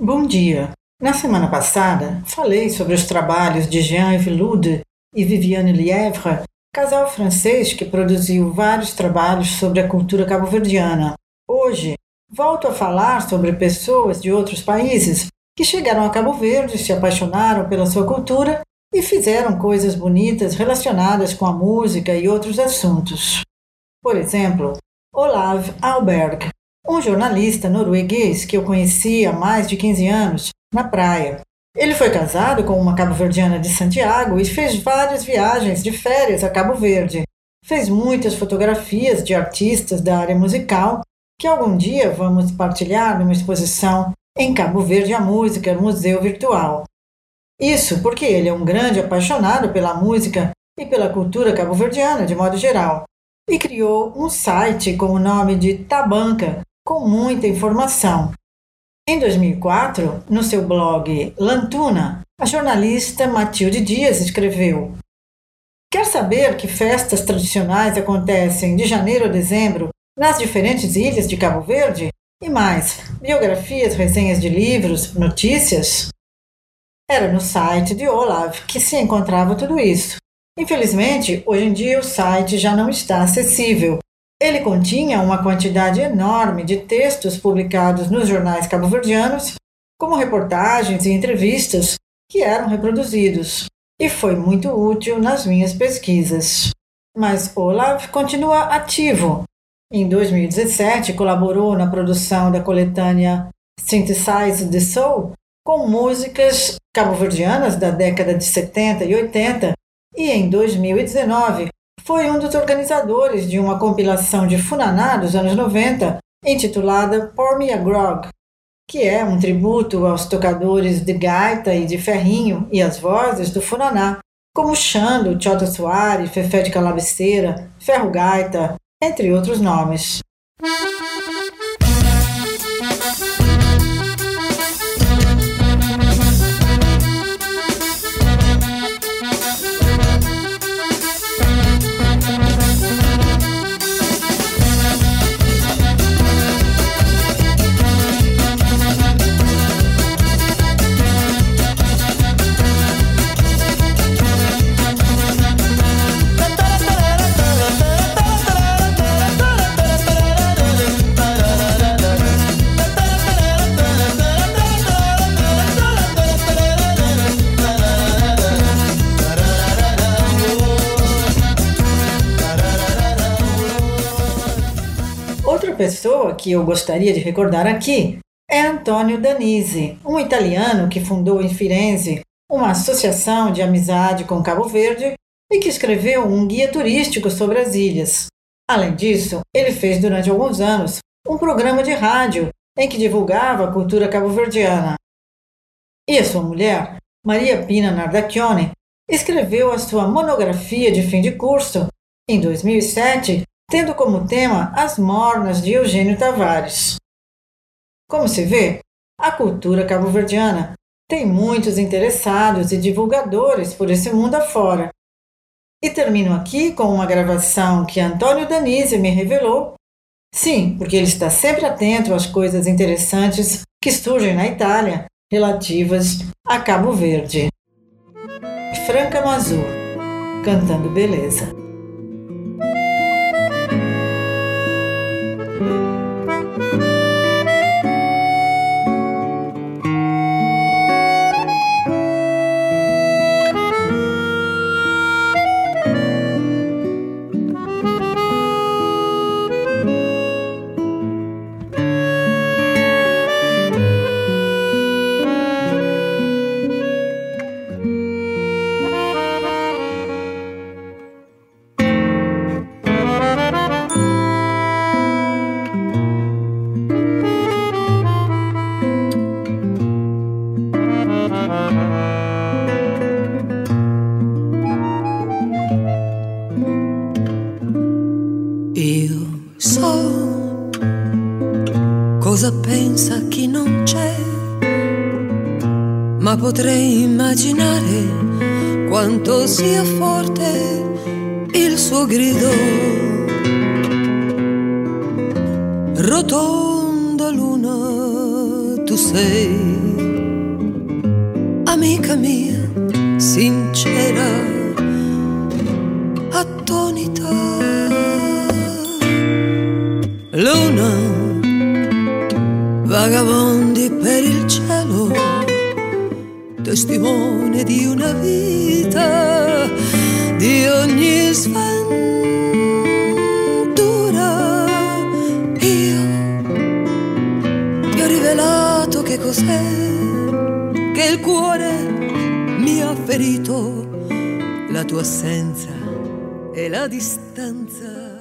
Bom dia. Na semana passada, falei sobre os trabalhos de Jean-Yves Lude e Viviane Lièvre, casal francês que produziu vários trabalhos sobre a cultura cabo-verdiana. Hoje, volto a falar sobre pessoas de outros países que chegaram a Cabo Verde, se apaixonaram pela sua cultura e fizeram coisas bonitas relacionadas com a música e outros assuntos. Por exemplo, Olav Alberg, um jornalista norueguês que eu conheci há mais de 15 anos, na praia. Ele foi casado com uma cabo-verdiana de Santiago e fez várias viagens de férias a Cabo Verde. Fez muitas fotografias de artistas da área musical que algum dia vamos partilhar numa exposição em Cabo Verde a Música, Museu Virtual. Isso porque ele é um grande apaixonado pela música e pela cultura cabo-verdiana de modo geral, e criou um site com o nome de Tabanca, com muita informação. Em 2004, no seu blog Lantuna, a jornalista Matilde Dias escreveu: Quer saber que festas tradicionais acontecem de janeiro a dezembro nas diferentes ilhas de Cabo Verde? E mais, biografias, resenhas de livros, notícias? Era no site de Olaf que se encontrava tudo isso. Infelizmente, hoje em dia o site já não está acessível ele continha uma quantidade enorme de textos publicados nos jornais cabo-verdianos, como reportagens e entrevistas que eram reproduzidos, e foi muito útil nas minhas pesquisas. Mas Olaf continua ativo. Em 2017, colaborou na produção da coletânea Synthesize the Soul com músicas cabo-verdianas da década de 70 e 80, e em 2019 foi um dos organizadores de uma compilação de Funaná dos anos 90, intitulada Pour Me a Grog, que é um tributo aos tocadores de gaita e de ferrinho e às vozes do Funaná, como Xando, Chota Soares, Fefé de Calabiceira, Ferro Gaita, entre outros nomes. Pessoa que eu gostaria de recordar aqui é Antonio Danise, um italiano que fundou em Firenze uma associação de amizade com Cabo Verde e que escreveu um guia turístico sobre as ilhas. Além disso, ele fez durante alguns anos um programa de rádio em que divulgava a cultura cabo-verdiana. E a sua mulher, Maria Pina Nardacchione, escreveu a sua monografia de fim de curso, em 2007, tendo como tema as mornas de Eugênio Tavares. Como se vê, a cultura cabo-verdiana tem muitos interessados e divulgadores por esse mundo afora. E termino aqui com uma gravação que Antônio Danise me revelou. Sim, porque ele está sempre atento às coisas interessantes que surgem na Itália relativas a Cabo Verde. Franca Mazur, cantando beleza. Cosa pensa chi non c'è, ma potrei immaginare quanto sia forte il suo grido. Rotonda luna, tu sei, amica mia, sincera, attonita. Luna, vagabondi per il cielo, testimone di una vita, di ogni sventura. Io ti ho rivelato che cos'è, che il cuore mi ha ferito, la tua assenza e la distanza